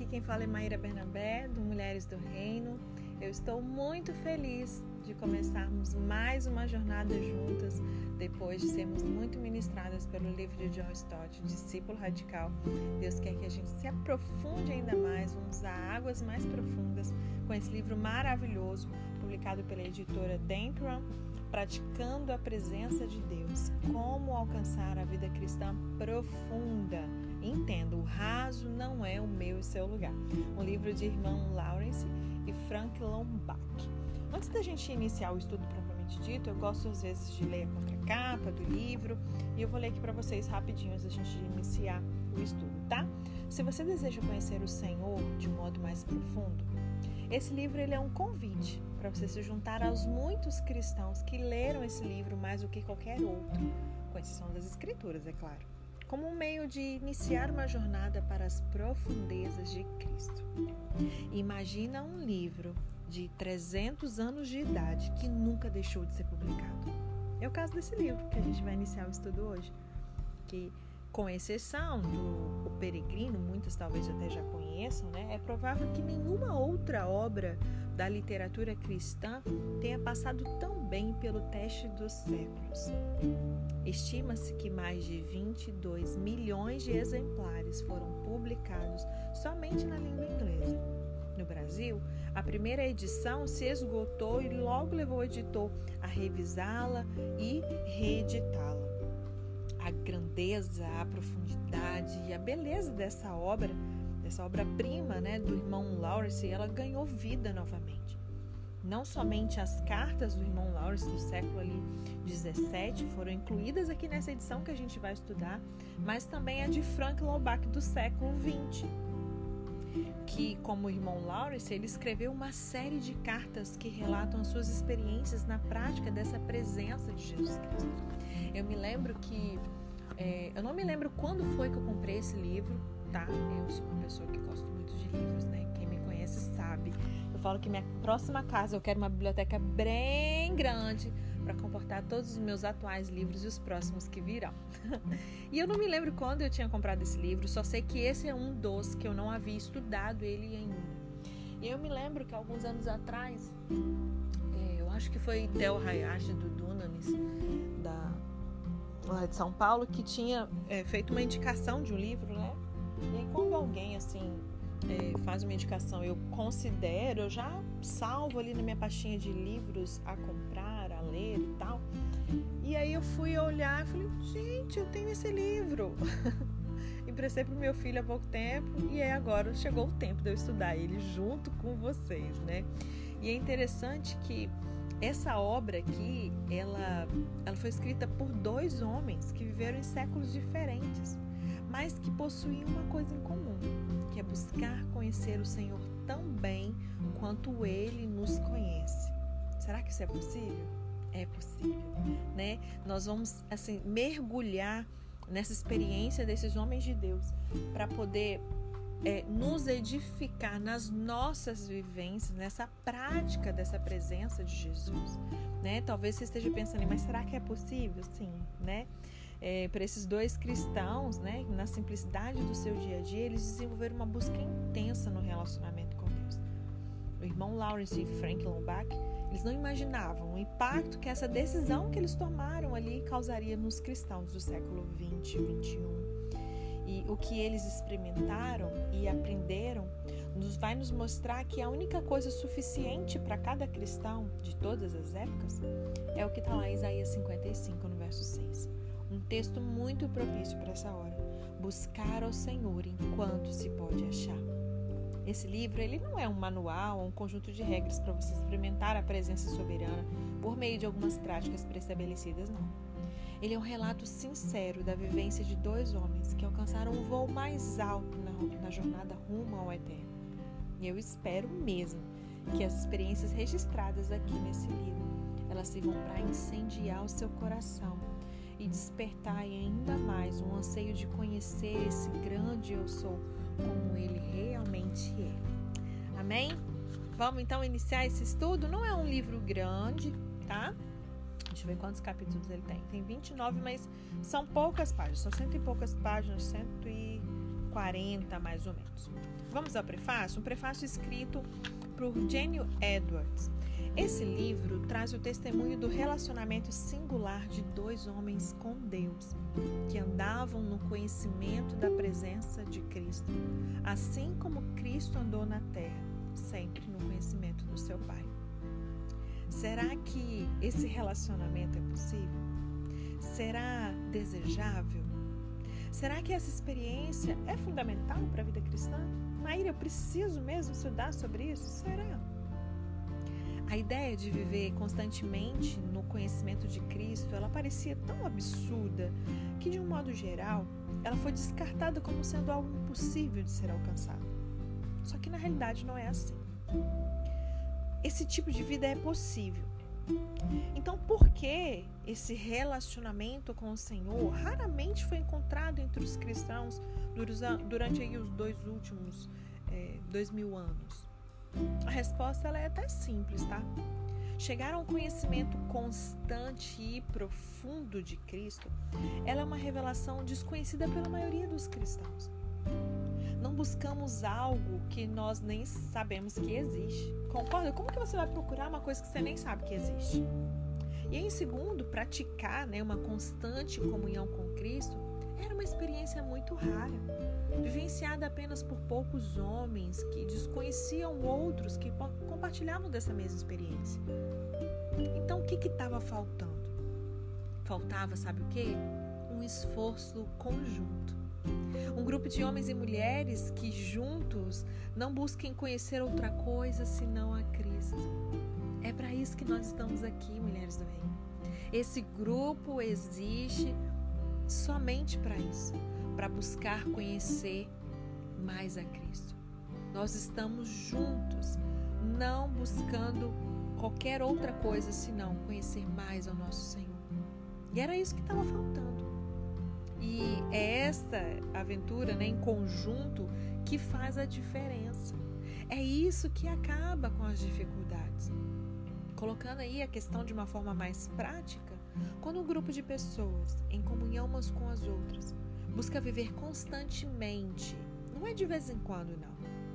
aqui quem fala é Maíra Bernabé, do Mulheres do Reino. Eu estou muito feliz de começarmos mais uma jornada juntas, depois de sermos muito ministradas pelo livro de John Stott, Discípulo Radical. Deus quer que a gente se aprofunde ainda mais, vamos a águas mais profundas com esse livro maravilhoso, publicado pela editora Dempron, Praticando a Presença de Deus. Como alcançar a vida cristã profunda. Entenda, o raso não é o meu e seu lugar. Um livro de irmão Lawrence e Frank Lombach. Antes da gente iniciar o estudo propriamente dito, eu gosto às vezes de ler a contracapa do livro e eu vou ler aqui para vocês rapidinho antes da gente iniciar o estudo, tá? Se você deseja conhecer o Senhor de um modo mais profundo, esse livro ele é um convite para você se juntar aos muitos cristãos que leram esse livro mais do que qualquer outro, com exceção das escrituras, é claro, como um meio de iniciar uma jornada para as profundezas de Cristo. Imagina um livro de 300 anos de idade que nunca deixou de ser publicado. É o caso desse livro que a gente vai iniciar o estudo hoje, que com exceção do o Peregrino, muitos talvez até já conheçam, né? É provável que nenhuma outra obra da literatura cristã tenha passado tão bem pelo teste dos séculos. Estima-se que mais de 22 milhões de exemplares foram publicados somente na língua inglesa. No Brasil, a primeira edição se esgotou e logo levou o editor a revisá-la e reeditá-la. A grandeza, a profundidade e a beleza dessa obra, dessa obra-prima né, do irmão Lawrence, ela ganhou vida novamente. Não somente as cartas do irmão Lawrence do século ali 17 foram incluídas aqui nessa edição que a gente vai estudar, mas também a de Frank Lombach do século 20 que, como o irmão Lawrence, ele escreveu uma série de cartas que relatam as suas experiências na prática dessa presença de Jesus Cristo. Eu me lembro que. É, eu não me lembro quando foi que eu comprei esse livro, tá? Eu sou uma pessoa que gosto muito de livros, né? Quem me conhece sabe. Eu falo que minha próxima casa eu quero uma biblioteca bem grande para comportar todos os meus atuais livros e os próximos que virão. e eu não me lembro quando eu tinha comprado esse livro, só sei que esse é um dos que eu não havia estudado ele ainda. E eu me lembro que alguns anos atrás, é, eu acho que foi Theo Hayashi do Dunamis, da, lá de São Paulo, que tinha é, feito uma indicação de um livro, né? E aí, quando alguém assim é, faz uma indicação, eu considero, eu já salvo ali na minha pastinha de livros a comprar, a ler e tal. E aí eu fui olhar e falei, gente, eu tenho esse livro. Emprestei para o meu filho há pouco tempo e aí agora chegou o tempo de eu estudar ele junto com vocês, né? E é interessante que essa obra aqui, ela, ela foi escrita por dois homens que viveram em séculos diferentes, mas que possuíam uma coisa em comum, que é buscar conhecer o Senhor tão bem quanto Ele nos conhece. Será que isso é possível? É possível, né? Nós vamos assim mergulhar nessa experiência desses homens de Deus para poder é, nos edificar nas nossas vivências, nessa prática dessa presença de Jesus, né? Talvez você esteja pensando, mas será que é possível? Sim, né? É, para esses dois cristãos, né, na simplicidade do seu dia a dia, eles desenvolveram uma busca intensa no relacionamento com Deus. O irmão Lawrence e Frank Lombach, eles não imaginavam o impacto que essa decisão que eles tomaram ali causaria nos cristãos do século 20 e 21 e o que eles experimentaram e aprenderam nos vai nos mostrar que a única coisa suficiente para cada cristão de todas as épocas é o que está lá em Isaías 55, no verso 6. Um texto muito propício para essa hora. Buscar ao Senhor enquanto se pode achar. Esse livro ele não é um manual ou um conjunto de regras para você experimentar a presença soberana por meio de algumas práticas pré-estabelecidas, não ele é um relato sincero da vivência de dois homens que alcançaram o voo mais alto na, na jornada rumo ao eterno. E eu espero mesmo que as experiências registradas aqui nesse livro elas sirvam para incendiar o seu coração e despertar ainda mais um anseio de conhecer esse grande eu sou como ele realmente é. Amém? Vamos então iniciar esse estudo? Não é um livro grande, tá? Deixa eu ver quantos capítulos ele tem. Tem 29, mas são poucas páginas. São cento e poucas páginas, cento e 40 mais ou menos. Vamos ao prefácio? Um prefácio escrito por Jenny Edwards. Esse livro traz o testemunho do relacionamento singular de dois homens com Deus, que andavam no conhecimento da presença de Cristo, assim como Cristo andou na terra, sempre no conhecimento do seu Pai. Será que esse relacionamento é possível? Será desejável? Será que essa experiência é fundamental para a vida cristã? Maíra, eu preciso mesmo estudar sobre isso? Será? A ideia de viver constantemente no conhecimento de Cristo, ela parecia tão absurda que, de um modo geral, ela foi descartada como sendo algo impossível de ser alcançado. Só que na realidade não é assim. Esse tipo de vida é possível. Então, por que esse relacionamento com o Senhor raramente foi encontrado entre os cristãos durante aí os dois últimos é, dois mil anos? A resposta ela é até simples, tá? Chegar a um conhecimento constante e profundo de Cristo, ela é uma revelação desconhecida pela maioria dos cristãos. Não buscamos algo que nós nem sabemos que existe. Concorda? Como que você vai procurar uma coisa que você nem sabe que existe? E em segundo, praticar né, uma constante comunhão com Cristo era uma experiência muito rara vivenciada apenas por poucos homens que desconheciam outros que compartilhavam dessa mesma experiência. Então, o que estava faltando? Faltava, sabe o que? Um esforço conjunto. Um grupo de homens e mulheres que juntos não busquem conhecer outra coisa senão a Cristo. É para isso que nós estamos aqui, mulheres do Reino. Esse grupo existe somente para isso para buscar conhecer mais a Cristo. Nós estamos juntos, não buscando qualquer outra coisa senão conhecer mais ao nosso Senhor. E era isso que estava faltando. E é esta aventura né, em conjunto que faz a diferença. É isso que acaba com as dificuldades. Colocando aí a questão de uma forma mais prática, quando um grupo de pessoas, em comunhão umas com as outras, busca viver constantemente. Não é de vez em quando, não.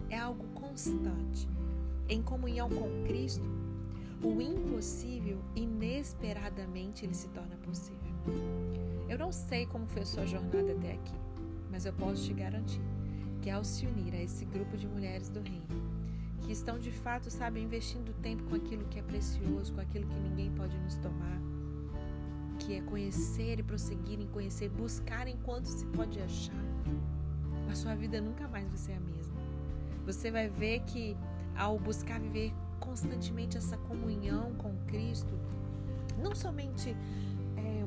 É algo constante. Em comunhão com Cristo, o impossível, inesperadamente, ele se torna possível. Eu não sei como foi a sua jornada até aqui, mas eu posso te garantir que ao se unir a esse grupo de mulheres do reino, que estão de fato, sabe, investindo tempo com aquilo que é precioso, com aquilo que ninguém pode nos tomar, que é conhecer e prosseguir em conhecer, buscar enquanto se pode achar, a sua vida nunca mais vai ser a mesma. Você vai ver que ao buscar viver constantemente essa comunhão com Cristo, não somente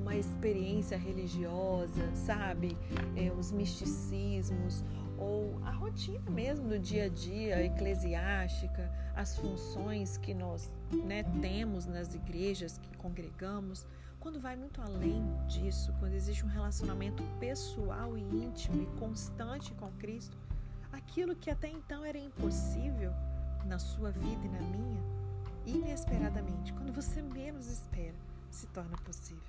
uma experiência religiosa, sabe, é, os misticismos ou a rotina mesmo do dia a dia eclesiástica, as funções que nós né, temos nas igrejas que congregamos, quando vai muito além disso, quando existe um relacionamento pessoal e íntimo e constante com Cristo, aquilo que até então era impossível na sua vida e na minha, inesperadamente, quando você menos espera, se torna possível.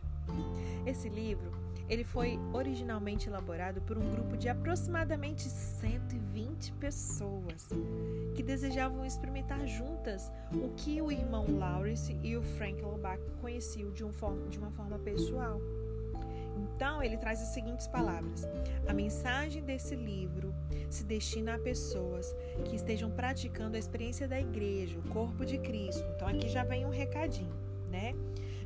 Esse livro, ele foi originalmente elaborado por um grupo de aproximadamente 120 pessoas que desejavam experimentar juntas o que o irmão Lawrence e o Frank Lobach conheciam de, um de uma forma pessoal. Então, ele traz as seguintes palavras: A mensagem desse livro se destina a pessoas que estejam praticando a experiência da igreja, o corpo de Cristo. Então, aqui já vem um recadinho, né?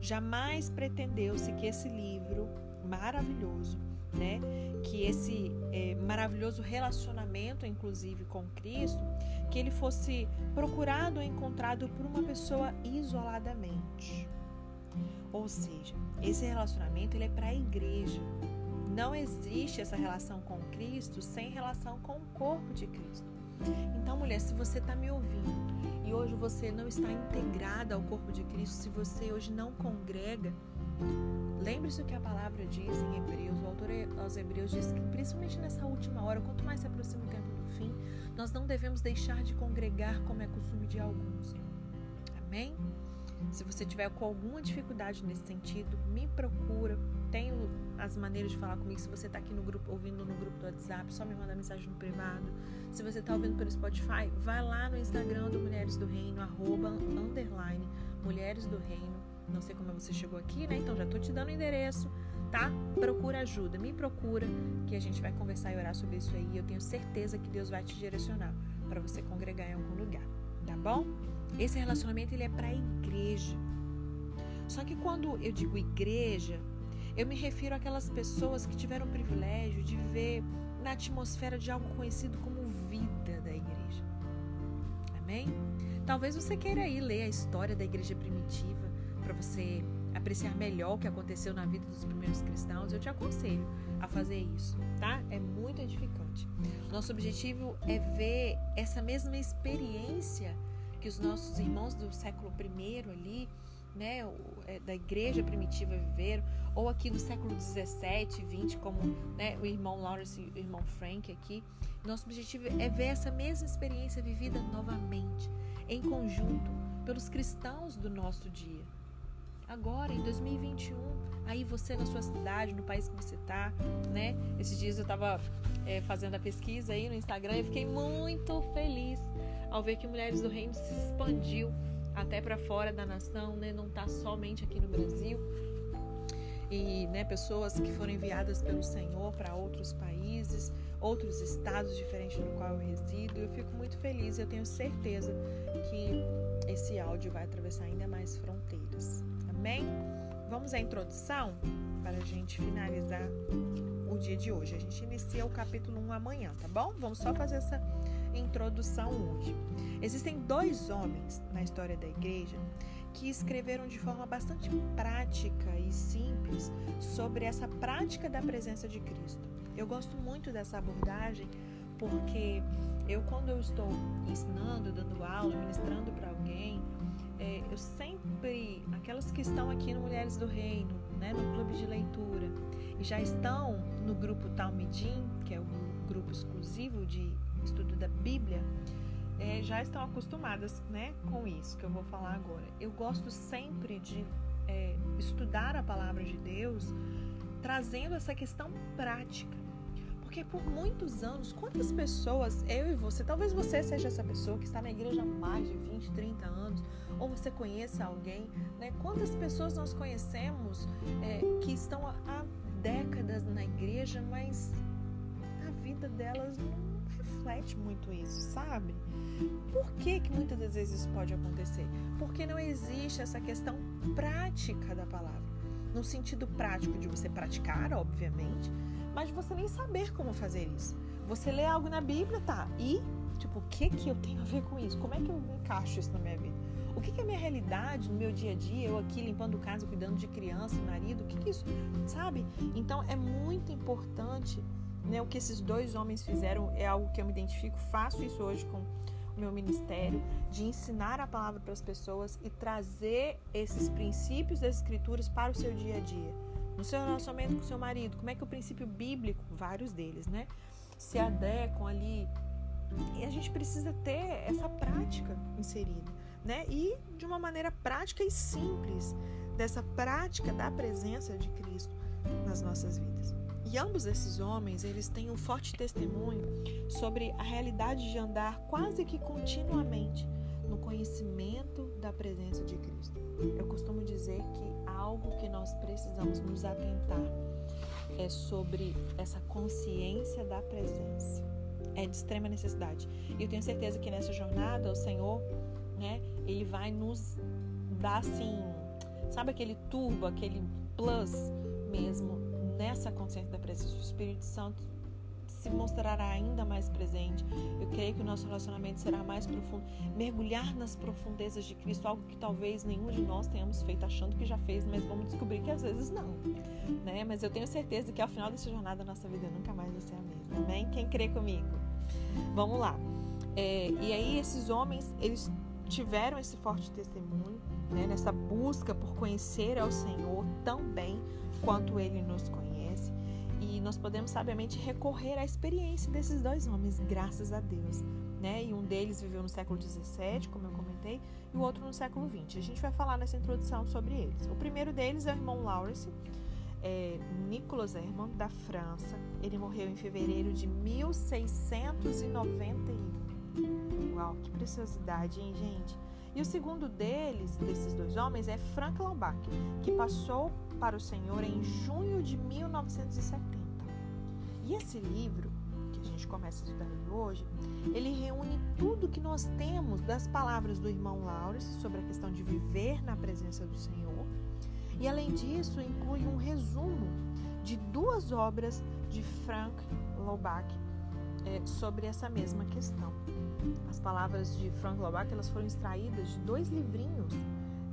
Jamais pretendeu-se que esse livro maravilhoso, né, que esse é, maravilhoso relacionamento, inclusive com Cristo, que ele fosse procurado ou encontrado por uma pessoa isoladamente. Ou seja, esse relacionamento ele é para a igreja. Não existe essa relação com Cristo sem relação com o corpo de Cristo. Então, mulher, se você está me ouvindo e hoje você não está integrada ao corpo de Cristo, se você hoje não congrega, lembre-se o que a palavra diz em Hebreus. O autor aos Hebreus diz que, principalmente nessa última hora, quanto mais se aproxima o tempo do fim, nós não devemos deixar de congregar como é costume de alguns. Amém? Se você tiver com alguma dificuldade nesse sentido, me procura. Tenho as maneiras de falar comigo. Se você está aqui no grupo, ouvindo no grupo do WhatsApp, só me manda mensagem no privado. Se você está ouvindo pelo Spotify, vai lá no Instagram do Mulheres do Reino, arroba, underline, Mulheres do Reino. Não sei como você chegou aqui, né? Então já estou te dando o endereço, tá? Procura ajuda, me procura, que a gente vai conversar e orar sobre isso aí. Eu tenho certeza que Deus vai te direcionar para você congregar em algum lugar, tá bom? Esse relacionamento ele é para a igreja. Só que quando eu digo igreja, eu me refiro àquelas pessoas que tiveram o privilégio de viver na atmosfera de algo conhecido como vida da igreja. Amém? Talvez você queira ir ler a história da igreja primitiva para você apreciar melhor o que aconteceu na vida dos primeiros cristãos. Eu te aconselho a fazer isso, tá? É muito edificante. Nosso objetivo é ver essa mesma experiência que os nossos irmãos do século I ali, né, é, da igreja primitiva viveram, ou aqui do século 17, 20, como né, o irmão Lawrence e o irmão Frank aqui. Nosso objetivo é ver essa mesma experiência vivida novamente, em conjunto, pelos cristãos do nosso dia. Agora, em 2021, aí você na sua cidade, no país que você está, né? Esses dias eu estava é, fazendo a pesquisa aí no Instagram e fiquei muito feliz ao ver que Mulheres do Reino se expandiu até para fora da nação, né? não está somente aqui no Brasil. E né, pessoas que foram enviadas pelo Senhor para outros países, outros estados diferentes do qual eu resido. Eu fico muito feliz, eu tenho certeza que esse áudio vai atravessar ainda mais fronteiras. Amém? Vamos à introdução para a gente finalizar o dia de hoje. A gente inicia o capítulo 1 amanhã, tá bom? Vamos só fazer essa introdução hoje. Existem dois homens na história da igreja que escreveram de forma bastante prática e simples sobre essa prática da presença de Cristo. Eu gosto muito dessa abordagem porque eu, quando eu estou ensinando, dando aula, ministrando para alguém, é, eu sempre, aquelas que estão aqui no Mulheres do Reino, né, no clube de leitura, e já estão no grupo Talmidim, que é o grupo exclusivo de estudo da Bíblia, é, já estão acostumadas né, com isso que eu vou falar agora. Eu gosto sempre de é, estudar a palavra de Deus trazendo essa questão prática. Porque por muitos anos, quantas pessoas, eu e você, talvez você seja essa pessoa que está na igreja há mais de 20, 30 anos, ou você conheça alguém, né? Quantas pessoas nós conhecemos é, que estão há décadas na igreja, mas a vida delas não reflete muito isso, sabe? Por que, que muitas das vezes isso pode acontecer? Porque não existe essa questão prática da palavra. No sentido prático de você praticar, obviamente, mas você nem saber como fazer isso. Você lê algo na Bíblia, tá? E, tipo, o que que eu tenho a ver com isso? Como é que eu encaixo isso na minha vida? O que, que é minha realidade no meu dia a dia? Eu aqui limpando casa, cuidando de criança, marido, o que, que é isso? Sabe? Então é muito importante né, o que esses dois homens fizeram é algo que eu me identifico, faço isso hoje com meu ministério, de ensinar a palavra para as pessoas e trazer esses princípios das escrituras para o seu dia a dia. No seu relacionamento com o seu marido, como é que o princípio bíblico, vários deles, né, se adequam ali. E a gente precisa ter essa prática inserida, né? E de uma maneira prática e simples, dessa prática da presença de Cristo nas nossas vidas. E ambos esses homens, eles têm um forte testemunho sobre a realidade de andar quase que continuamente no conhecimento da presença de Cristo. Eu costumo dizer que algo que nós precisamos nos atentar é sobre essa consciência da presença. É de extrema necessidade. E eu tenho certeza que nessa jornada o Senhor, né, ele vai nos dar assim, sabe aquele turbo, aquele plus mesmo nessa consciência da presença do Espírito Santo se mostrará ainda mais presente. Eu creio que o nosso relacionamento será mais profundo. Mergulhar nas profundezas de Cristo, algo que talvez nenhum de nós tenhamos feito achando que já fez, mas vamos descobrir que às vezes não. Né? Mas eu tenho certeza que ao final dessa jornada a nossa vida nunca mais vai ser a mesma. Amém? Quem crê comigo? Vamos lá. É, e aí esses homens, eles tiveram esse forte testemunho, né, nessa busca por conhecer ao Senhor tão bem quanto Ele nos conhece nós podemos sabiamente recorrer à experiência desses dois homens, graças a Deus. né? E um deles viveu no século XVII, como eu comentei, e o outro no século XX. A gente vai falar nessa introdução sobre eles. O primeiro deles é o irmão Lawrence, é, Nicolas Herman, da França. Ele morreu em fevereiro de 1691. Uau, que preciosidade, hein, gente? E o segundo deles, desses dois homens, é Frank Lombard, que passou para o Senhor em junho de 1970. E esse livro, que a gente começa a estudar hoje, ele reúne tudo que nós temos das palavras do irmão Laurence sobre a questão de viver na presença do Senhor. E além disso, inclui um resumo de duas obras de Frank Laubach é, sobre essa mesma questão. As palavras de Frank Laubach elas foram extraídas de dois livrinhos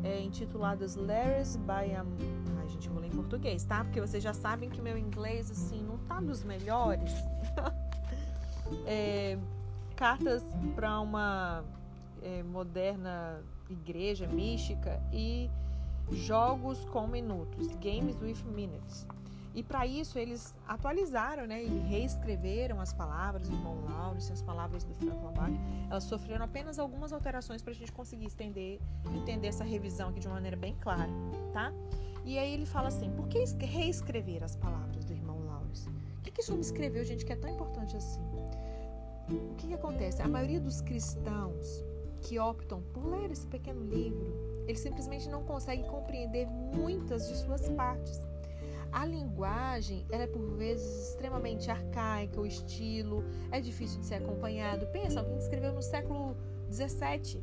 é, intitulados Letters by a... Ai, gente, eu vou ler em português, tá? Porque vocês já sabem que meu inglês, assim, não tá dos melhores. é, cartas para uma é, moderna igreja mística e jogos com minutos, games with minutes. E para isso eles atualizaram né, e reescreveram as palavras do irmão Lawrence, as palavras do Frank Lombard. Elas sofreram apenas algumas alterações para a gente conseguir estender, entender essa revisão aqui de uma maneira bem clara, tá? E aí ele fala assim, por que reescrever as palavras do irmão Lawrence? O que, que homem escreveu, gente, que é tão importante assim? O que, que acontece? A maioria dos cristãos que optam por ler esse pequeno livro, eles simplesmente não conseguem compreender muitas de suas partes. A linguagem ela é por vezes extremamente arcaica, o estilo é difícil de ser acompanhado. Pensa, alguém que escreveu no século 17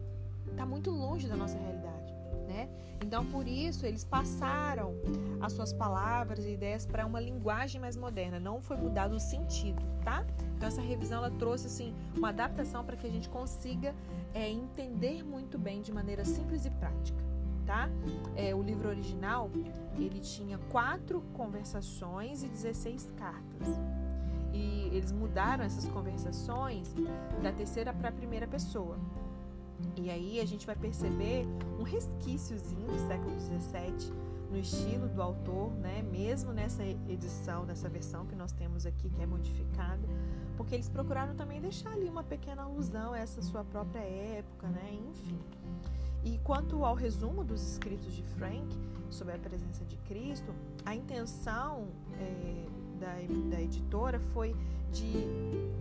está muito longe da nossa realidade, né? Então por isso eles passaram as suas palavras e ideias para uma linguagem mais moderna. Não foi mudado o sentido, tá? Então essa revisão ela trouxe assim uma adaptação para que a gente consiga é, entender muito bem de maneira simples e prática tá? É, o livro original ele tinha quatro conversações e 16 cartas. E eles mudaram essas conversações da terceira para a primeira pessoa. E aí a gente vai perceber um resquíciozinho do século XVII no estilo do autor, né? Mesmo nessa edição, nessa versão que nós temos aqui, que é modificada, porque eles procuraram também deixar ali uma pequena alusão a essa sua própria época, né? Enfim. E quanto ao resumo dos escritos de Frank sobre a presença de Cristo, a intenção é, da, da, editora foi de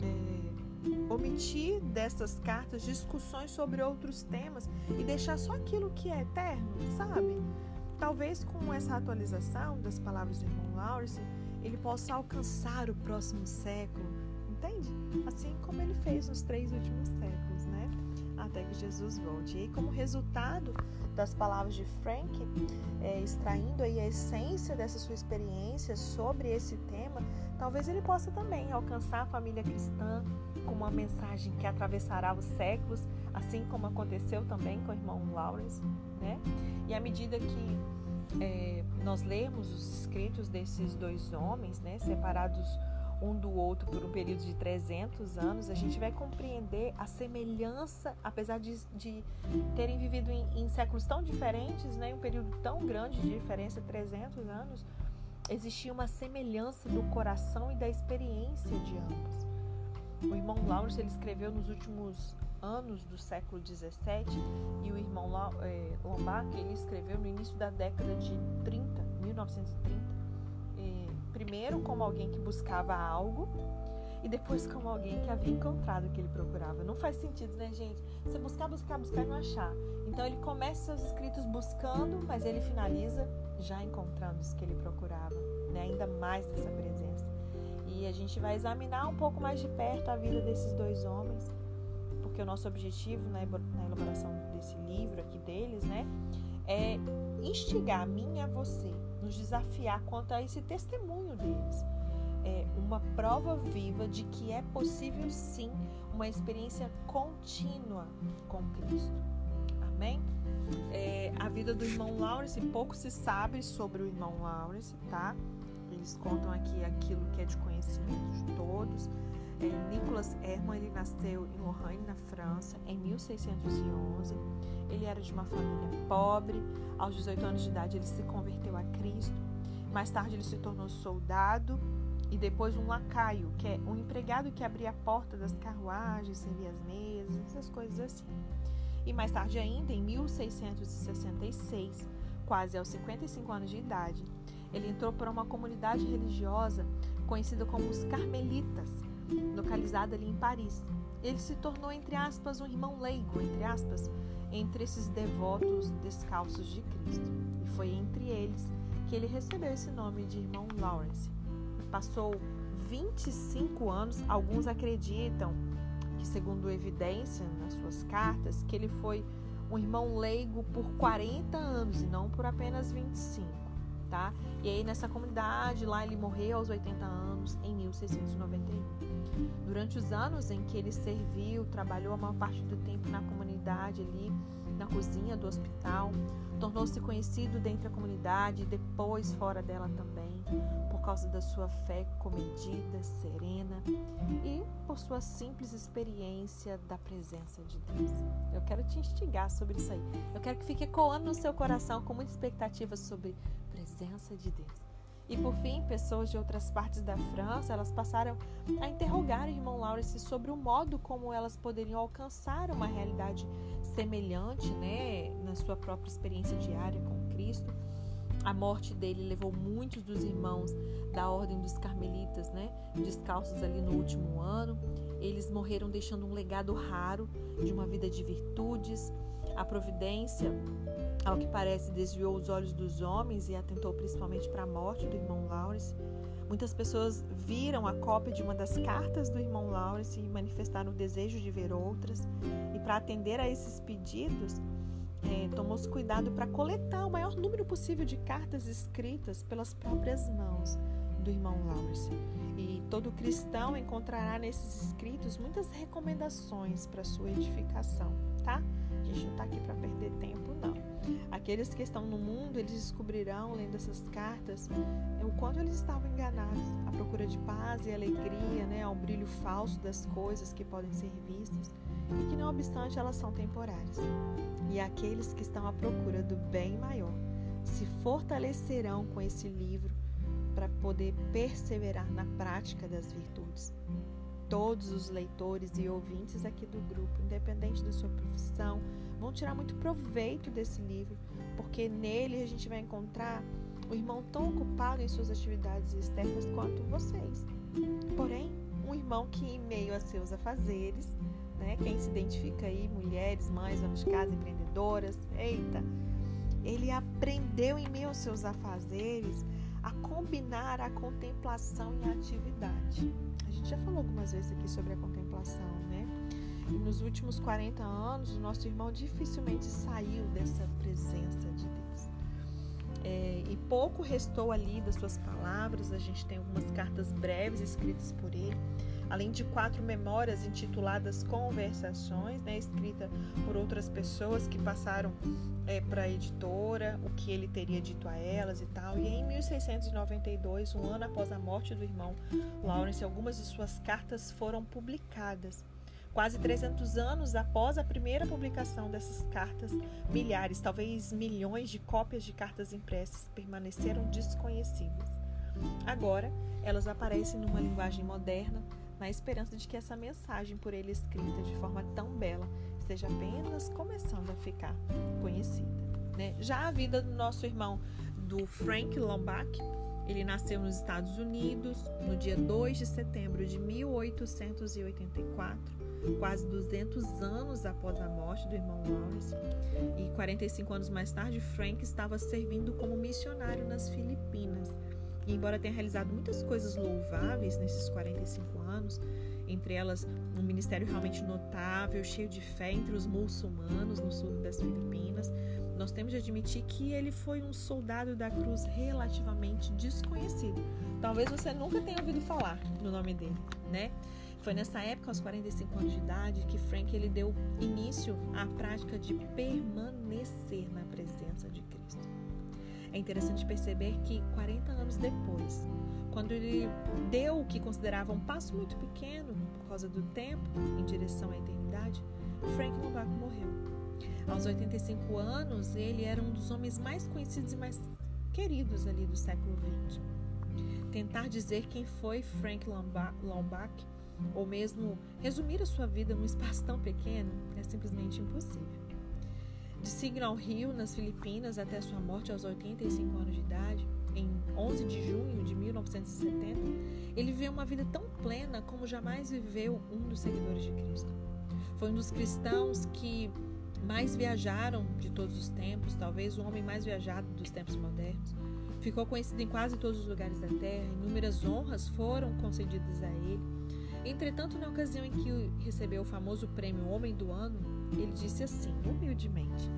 é, omitir dessas cartas discussões sobre outros temas e deixar só aquilo que é eterno, sabe? Talvez com essa atualização das palavras do irmão Lawrence, ele possa alcançar o próximo século, entende? Assim como ele fez nos três últimos séculos? Até que Jesus volte. E como resultado das palavras de Frank, é, extraindo aí a essência dessa sua experiência sobre esse tema, talvez ele possa também alcançar a família cristã com uma mensagem que atravessará os séculos, assim como aconteceu também com o irmão Lawrence, né? E à medida que é, nós lemos os escritos desses dois homens, né, separados um do outro por um período de 300 anos, a gente vai compreender a semelhança, apesar de, de terem vivido em, em, séculos tão diferentes, né, um período tão grande de diferença, 300 anos, existia uma semelhança do coração e da experiência de ambos. O irmão Lawrence ele escreveu nos últimos anos do século 17 e o irmão eh, Lombard ele escreveu no início da década de 30, 1930 primeiro como alguém que buscava algo e depois como alguém que havia encontrado o que ele procurava. Não faz sentido, né, gente? Você buscar, buscar, buscar e não achar. Então ele começa seus escritos buscando, mas ele finaliza já encontrando os que ele procurava, né? Ainda mais dessa presença. E a gente vai examinar um pouco mais de perto a vida desses dois homens, porque o nosso objetivo na elaboração desse livro aqui deles, né, é instigar a mim e a você nos desafiar quanto a esse testemunho deles. É uma prova viva de que é possível sim uma experiência contínua com Cristo. Amém? É, a vida do irmão Lawrence, pouco se sabe sobre o irmão Lawrence, tá? Eles contam aqui aquilo que é de conhecimento de todos. Nicolas Herman ele nasceu em Lorraine, na França, em 1611. Ele era de uma família pobre. Aos 18 anos de idade, ele se converteu a Cristo. Mais tarde, ele se tornou soldado e depois um lacaio, que é um empregado que abria a porta das carruagens, servia as mesas, essas coisas assim. E mais tarde ainda, em 1666, quase aos 55 anos de idade, ele entrou para uma comunidade religiosa conhecida como os Carmelitas, localizada ali em Paris. Ele se tornou, entre aspas, um irmão leigo, entre aspas, entre esses devotos descalços de Cristo. E foi entre eles que ele recebeu esse nome de irmão Lawrence. Passou 25 anos, alguns acreditam que, segundo evidência nas suas cartas, que ele foi um irmão leigo por 40 anos e não por apenas 25, tá? E aí nessa comunidade lá ele morreu aos 80 anos em 1691. Durante os anos em que ele serviu, trabalhou a maior parte do tempo na comunidade ali, na cozinha do hospital, tornou-se conhecido dentro da comunidade e depois fora dela também, por causa da sua fé comedida, serena e por sua simples experiência da presença de Deus. Eu quero te instigar sobre isso aí. Eu quero que fique ecoando no seu coração com muita expectativa sobre presença de Deus. E por fim, pessoas de outras partes da França, elas passaram a interrogar o irmão Lawrence sobre o modo como elas poderiam alcançar uma realidade semelhante, né, na sua própria experiência diária com Cristo. A morte dele levou muitos dos irmãos da ordem dos carmelitas, né, descalços ali no último ano. Eles morreram deixando um legado raro de uma vida de virtudes. A providência ao que parece, desviou os olhos dos homens e atentou principalmente para a morte do irmão Lawrence. Muitas pessoas viram a cópia de uma das cartas do irmão Lawrence e manifestaram o desejo de ver outras. E para atender a esses pedidos, é, tomou-se cuidado para coletar o maior número possível de cartas escritas pelas próprias mãos do irmão Lawrence. E todo cristão encontrará nesses escritos muitas recomendações para sua edificação, tá? A gente não está aqui para perder tempo, não. Aqueles que estão no mundo, eles descobrirão, lendo essas cartas, o quanto eles estavam enganados, à procura de paz e alegria, né, ao brilho falso das coisas que podem ser vistas, e que, não obstante, elas são temporárias. E aqueles que estão à procura do bem maior se fortalecerão com esse livro para poder perseverar na prática das virtudes todos os leitores e ouvintes aqui do grupo, independente da sua profissão, vão tirar muito proveito desse livro, porque nele a gente vai encontrar o irmão tão ocupado em suas atividades externas quanto vocês. Porém, um irmão que, em meio a seus afazeres, né, quem se identifica aí, mulheres, mães, donas de casa, empreendedoras, eita, ele aprendeu em meio aos seus afazeres a combinar a contemplação e a atividade. A gente já falou algumas vezes aqui sobre a contemplação, né? E nos últimos 40 anos, o nosso irmão dificilmente saiu dessa presença de Deus. É, e pouco restou ali das suas palavras, a gente tem algumas cartas breves escritas por ele além de quatro memórias intituladas Conversações, né, escrita por outras pessoas que passaram é, para a editora, o que ele teria dito a elas e tal. E em 1692, um ano após a morte do irmão Lawrence, algumas de suas cartas foram publicadas. Quase 300 anos após a primeira publicação dessas cartas, milhares, talvez milhões de cópias de cartas impressas permaneceram desconhecidas. Agora, elas aparecem numa linguagem moderna, na esperança de que essa mensagem por ele escrita de forma tão bela esteja apenas começando a ficar conhecida. Né? Já a vida do nosso irmão, do Frank Lombach, ele nasceu nos Estados Unidos no dia 2 de setembro de 1884, quase 200 anos após a morte do irmão Lawrence. E 45 anos mais tarde, Frank estava servindo como missionário nas Filipinas e embora tenha realizado muitas coisas louváveis nesses 45 anos, entre elas um ministério realmente notável, cheio de fé entre os muçulmanos no sul das Filipinas, nós temos de admitir que ele foi um soldado da cruz relativamente desconhecido. Talvez você nunca tenha ouvido falar no nome dele, né? Foi nessa época, aos 45 anos de idade, que Frank ele deu início à prática de permanecer na presença de Cristo. É interessante perceber que 40 anos depois, quando ele deu o que considerava um passo muito pequeno por causa do tempo em direção à eternidade, Frank Novak morreu. Aos 85 anos, ele era um dos homens mais conhecidos e mais queridos ali do século XX. Tentar dizer quem foi Frank Lombach ou mesmo resumir a sua vida num espaço tão pequeno é simplesmente impossível. De Signal Hill, nas Filipinas, até sua morte aos 85 anos de idade, em 11 de junho de 1970, ele viveu uma vida tão plena como jamais viveu um dos seguidores de Cristo. Foi um dos cristãos que mais viajaram de todos os tempos, talvez o homem mais viajado dos tempos modernos. Ficou conhecido em quase todos os lugares da terra, inúmeras honras foram concedidas a ele. Entretanto, na ocasião em que recebeu o famoso prêmio Homem do Ano, ele disse assim, humildemente: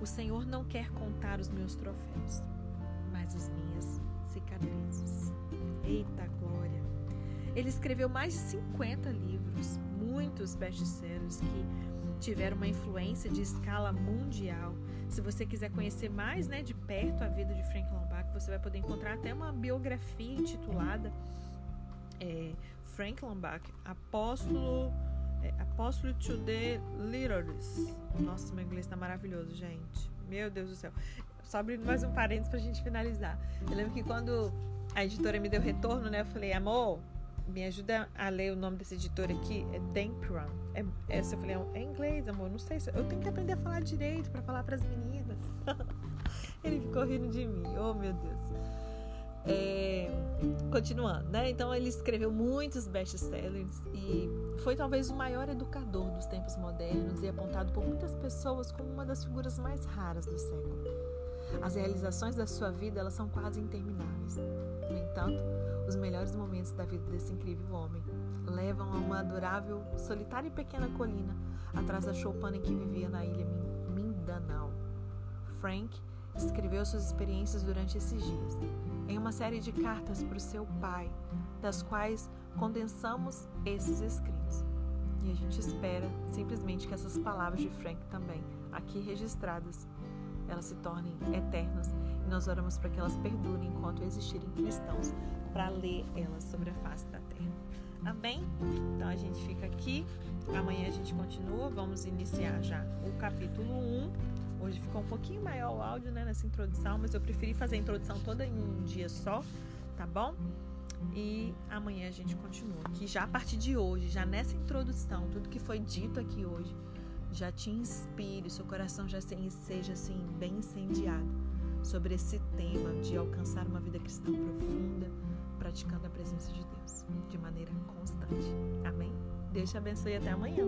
O Senhor não quer contar os meus troféus, mas as minhas cicatrizes. Eita glória! Ele escreveu mais de 50 livros, muitos best-sellers que tiveram uma influência de escala mundial. Se você quiser conhecer mais né, de perto a vida de Frank Lombard, você vai poder encontrar até uma biografia intitulada é, Frank Lombard, Apóstolo, é, Apóstolo to the. Nossa, meu inglês está maravilhoso, gente. Meu Deus do céu. Só abrindo mais um parênteses para a gente finalizar. Eu lembro que quando a editora me deu retorno, né? Eu falei, amor, me ajuda a ler o nome desse editor aqui, é Dan Brown. É, essa eu falei, é inglês, amor, não sei, eu tenho que aprender a falar direito para falar para as meninas. Ele ficou rindo de mim, oh meu Deus. É, continuando, né? Então ele escreveu muitos best-sellers e foi talvez o maior educador dos tempos modernos e apontado por muitas pessoas como uma das figuras mais raras do século. As realizações da sua vida elas são quase intermináveis. No entanto, os melhores momentos da vida desse incrível homem levam a uma adorável, solitária e pequena colina atrás da choupana em que vivia na ilha Mindanao. Frank escreveu suas experiências durante esses dias em uma série de cartas para o seu pai, das quais condensamos esses escritos. E a gente espera simplesmente que essas palavras de Frank também, aqui registradas, elas se tornem eternas e nós oramos para que elas perdurem enquanto existirem cristãos para ler elas sobre a face da terra. Amém? Então a gente fica aqui. Amanhã a gente continua. Vamos iniciar já o capítulo 1. Hoje ficou um pouquinho maior o áudio né, nessa introdução, mas eu preferi fazer a introdução toda em um dia só, tá bom? E amanhã a gente continua. Que já a partir de hoje, já nessa introdução, tudo que foi dito aqui hoje, já te inspire, seu coração já seja assim bem incendiado sobre esse tema de alcançar uma vida cristã profunda, praticando a presença de Deus de maneira constante. Amém? Deus te abençoe e até amanhã.